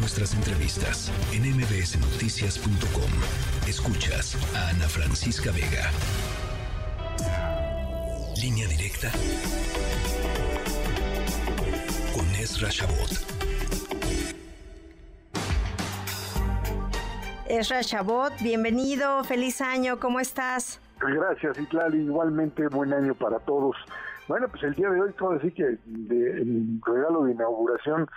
nuestras entrevistas en mbsnoticias.com. Escuchas a Ana Francisca Vega. Línea directa con Ezra Shabot. Ezra Shabot, bienvenido, feliz año, ¿cómo estás? Gracias, Itlali, igualmente buen año para todos. Bueno, pues el día de hoy puedo decir que de, el regalo de inauguración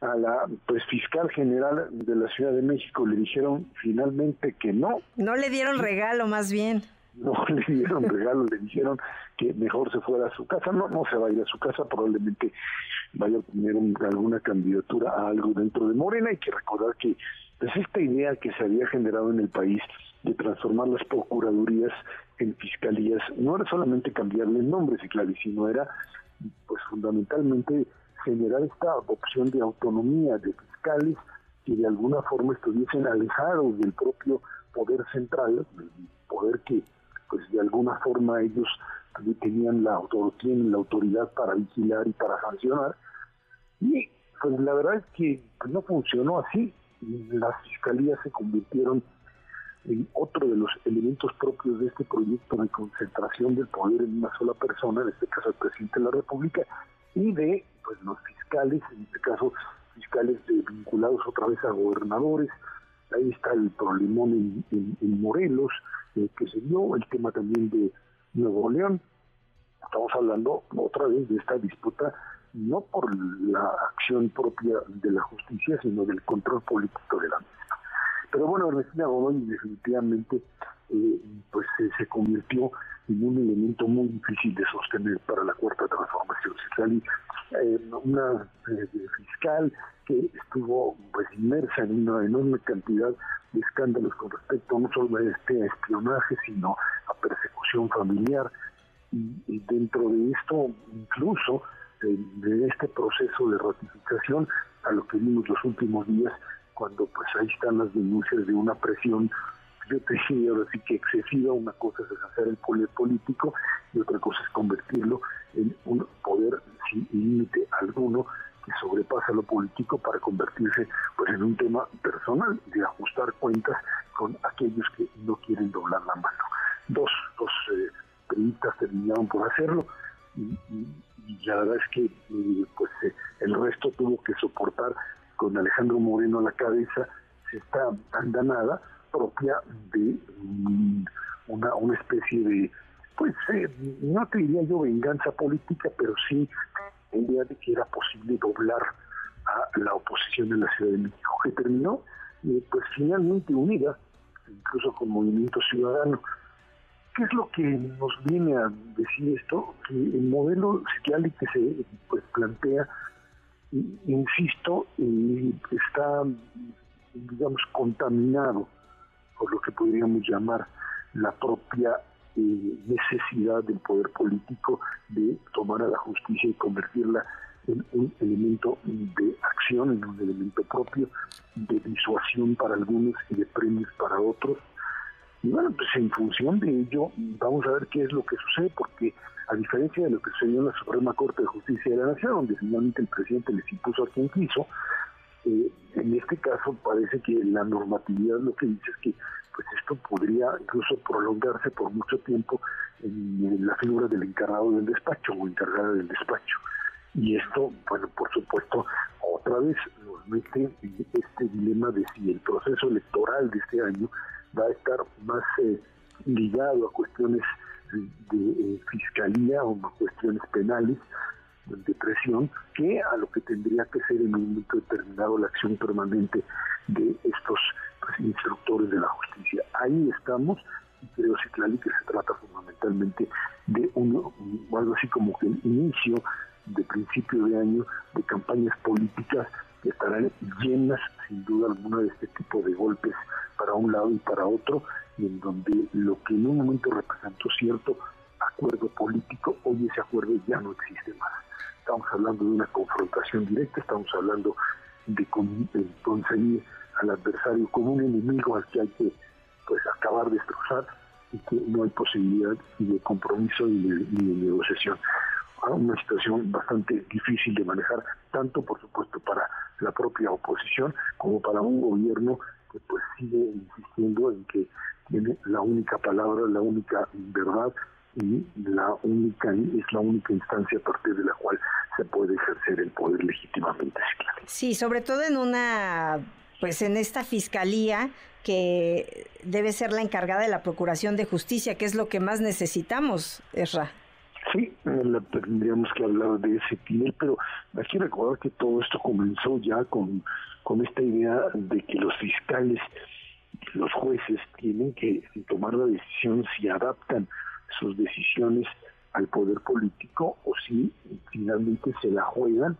a la pues fiscal general de la Ciudad de México le dijeron finalmente que no. No le dieron regalo, más bien. No le dieron regalo, le dijeron que mejor se fuera a su casa. No, no se va a ir a su casa, probablemente vaya a tener alguna candidatura a algo dentro de Morena. Hay que recordar que pues esta idea que se había generado en el país de transformar las procuradurías en fiscalías no era solamente cambiarle el nombre, sino era pues fundamentalmente generar esta opción de autonomía de fiscales que de alguna forma estuviesen alejados del propio poder central, del poder que pues de alguna forma ellos tenían la tienen la autoridad para vigilar y para sancionar. Y pues la verdad es que no funcionó así. Las fiscalías se convirtieron en otro de los elementos propios de este proyecto de concentración del poder en una sola persona, en este caso el presidente de la República, y de pues los fiscales, en este caso fiscales vinculados otra vez a gobernadores. Ahí está el problemón en, Morelos, eh, que se dio, el tema también de Nuevo León. Estamos hablando otra vez de esta disputa no por la acción propia de la justicia, sino del control político de la misma. Pero bueno, Ernestina Godoy definitivamente eh, pues se convirtió en un elemento muy difícil de sostener para la cuarta transformación social. Eh, una eh, fiscal que estuvo pues inmersa en una enorme cantidad de escándalos con respecto no solo a este espionaje, sino a persecución familiar. y dentro de esto, incluso de, este proceso de ratificación a lo que vimos los últimos días cuando pues ahí están las denuncias de una presión yo te decía ahora sí que excesiva, una cosa es hacer el poder político y otra cosa es convertirlo alguno que sobrepasa lo político para convertirse pues en un tema personal de ajustar cuentas con aquellos que no quieren doblar la mano. Dos, dos eh, terminaron por hacerlo y, y la verdad es que eh, pues eh, el resto tuvo que soportar con Alejandro Moreno a la cabeza esta andanada propia de mm, una, una especie de, pues eh, no te diría yo venganza política, pero sí la idea de que era posible doblar a la oposición en la Ciudad de México, que terminó pues finalmente unida, incluso con Movimiento Ciudadano. ¿Qué es lo que nos viene a decir esto? Que el modelo social que se pues, plantea, insisto, está, digamos, contaminado por lo que podríamos llamar la propia eh, necesidad del poder político de tomar a la justicia y convertirla en un elemento de acción, en un elemento propio de disuasión para algunos y de premios para otros, y bueno, pues en función de ello vamos a ver qué es lo que sucede, porque a diferencia de lo que sucedió en la Suprema Corte de Justicia de la Nación, donde finalmente el presidente les impuso a quien quiso, eh, en este caso parece que la normatividad lo que dice es que pues esto podría incluso prolongarse por mucho tiempo en, la figura del encargado del despacho o encargada del despacho. Y esto, bueno, por supuesto, otra vez nos mete en este dilema de si el proceso electoral de este año va a estar más eh, ligado a cuestiones de eh, fiscalía o a cuestiones penales de presión que a lo que tendría que ser en un momento determinado la acción permanente de estos pues, instructores de la justicia. Ahí estamos y creo, Citlali, que se trata fundamentalmente de un, algo así como que el inicio de principio de año de campañas políticas que estarán llenas, sin duda alguna, de este tipo de golpes para un lado y para otro, y en donde lo que en un momento representó cierto acuerdo político, hoy ese acuerdo ya no existe más. Estamos hablando de una confrontación directa, estamos hablando de, conseguir al adversario como un enemigo al que hay que pues acabar de destrozar y que no hay posibilidad ni de compromiso ni de negociación. a una situación bastante difícil de manejar, tanto por supuesto para la propia oposición como para un gobierno que pues sigue insistiendo en que tiene la única palabra, la única verdad y la única es la única instancia a partir de la cual se puede ejercer el poder legítimamente. Sí, sobre todo en una pues en esta fiscalía que debe ser la encargada de la procuración de justicia, que es lo que más necesitamos, Esra. Sí, tendríamos que hablar de ese nivel, pero hay que recordar que todo esto comenzó ya con, con esta idea de que los fiscales, los jueces tienen que tomar la decisión si adaptan sus decisiones al poder político o si finalmente se la juegan,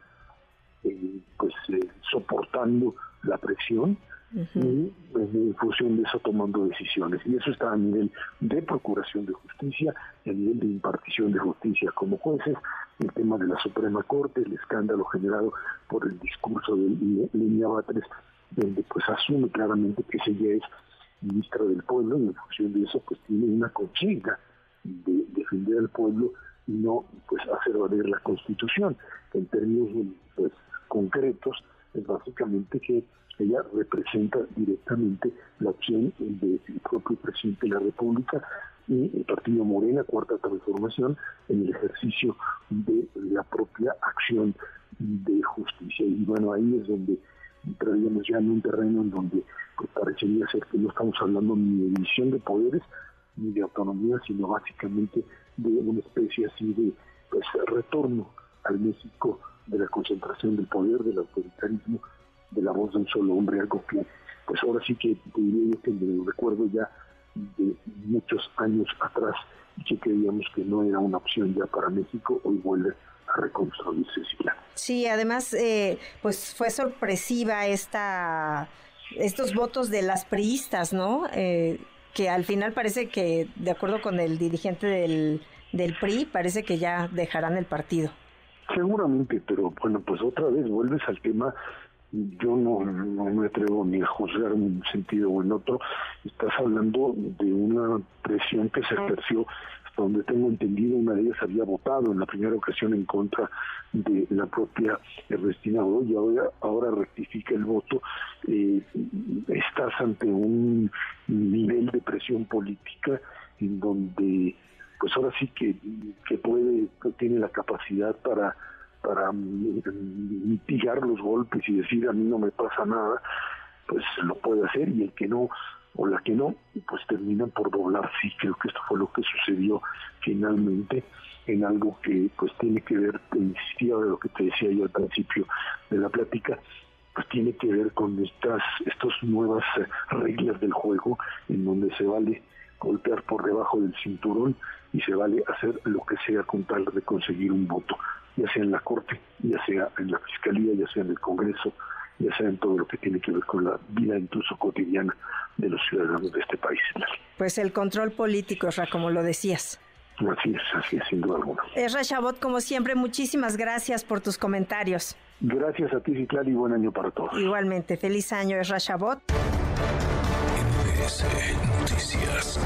eh, pues eh, soportando la presión y pues, en función de eso tomando decisiones. Y eso está a nivel de procuración de justicia y a nivel de impartición de justicia. Como jueces, el tema de la Suprema Corte, el escándalo generado por el discurso de Línea Batres, donde pues asume claramente que ella es ministra del pueblo y en función de eso pues tiene una consigna de defender al pueblo y no pues hacer valer la constitución. En términos pues concretos básicamente que ella representa directamente la opción del propio presidente de la República y el partido Morena, Cuarta Transformación, en el ejercicio de la propia acción de justicia. Y bueno, ahí es donde entraríamos ya en un terreno en donde pues, parecería ser que no estamos hablando ni de división de poderes ni de autonomía, sino básicamente de una especie así de pues, retorno al México de la concentración del poder, del autoritarismo de la voz de un solo hombre, algo que pues ahora sí que te diría yo que me recuerdo ya de muchos años atrás y que creíamos que no era una opción ya para México, hoy vuelve a reconstruirse. Sí, además, eh, pues fue sorpresiva esta estos votos de las priistas, ¿no? Eh, que al final parece que, de acuerdo con el dirigente del, del PRI, parece que ya dejarán el partido. Seguramente, pero bueno, pues otra vez vuelves al tema yo no, no me atrevo ni a juzgar en un sentido o en otro. Estás hablando de una presión que se ejerció, donde tengo entendido, una de ellas había votado en la primera ocasión en contra de la propia Ernestina y ahora, ahora rectifica el voto. Eh, estás ante un nivel de presión política en donde pues ahora sí que, que puede, tiene la capacidad para para mitigar los golpes y decir a mí no me pasa nada, pues lo puede hacer y el que no o la que no, pues terminan por doblar. Sí, creo que esto fue lo que sucedió finalmente en algo que pues tiene que ver, te insistía de lo que te decía yo al principio de la plática, pues tiene que ver con estas, estas nuevas reglas del juego en donde se vale golpear por debajo del cinturón y se vale hacer lo que sea con tal de conseguir un voto ya sea en la Corte, ya sea en la Fiscalía, ya sea en el Congreso, ya sea en todo lo que tiene que ver con la vida incluso cotidiana de los ciudadanos de este país. Pues el control político, Ra, como lo decías. Así es, así es, sin duda alguna. Esra Chabot, como siempre, muchísimas gracias por tus comentarios. Gracias a ti, Citlali, y buen año para todos. Igualmente, feliz año, Esra Chabot. Noticias.